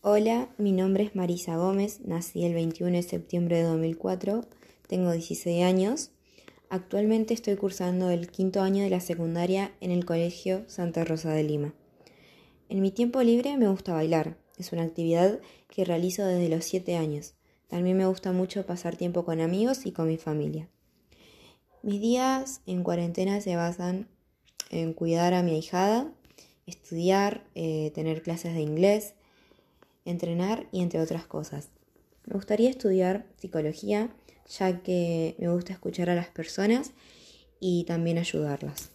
Hola, mi nombre es Marisa Gómez, nací el 21 de septiembre de 2004, tengo 16 años. Actualmente estoy cursando el quinto año de la secundaria en el Colegio Santa Rosa de Lima. En mi tiempo libre me gusta bailar, es una actividad que realizo desde los 7 años. También me gusta mucho pasar tiempo con amigos y con mi familia. Mis días en cuarentena se basan en cuidar a mi ahijada, estudiar, eh, tener clases de inglés, entrenar y entre otras cosas. Me gustaría estudiar psicología ya que me gusta escuchar a las personas y también ayudarlas.